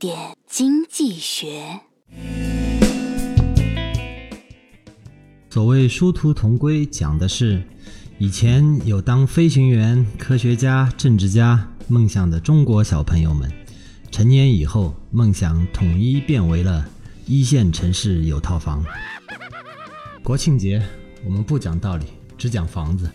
点经济学。所谓殊途同归讲的是以前有当飞行员科学家政治家梦想的中国小朋友们成年以后梦想统一变为了一线城市有套房。国庆节我们不讲道理只讲房子。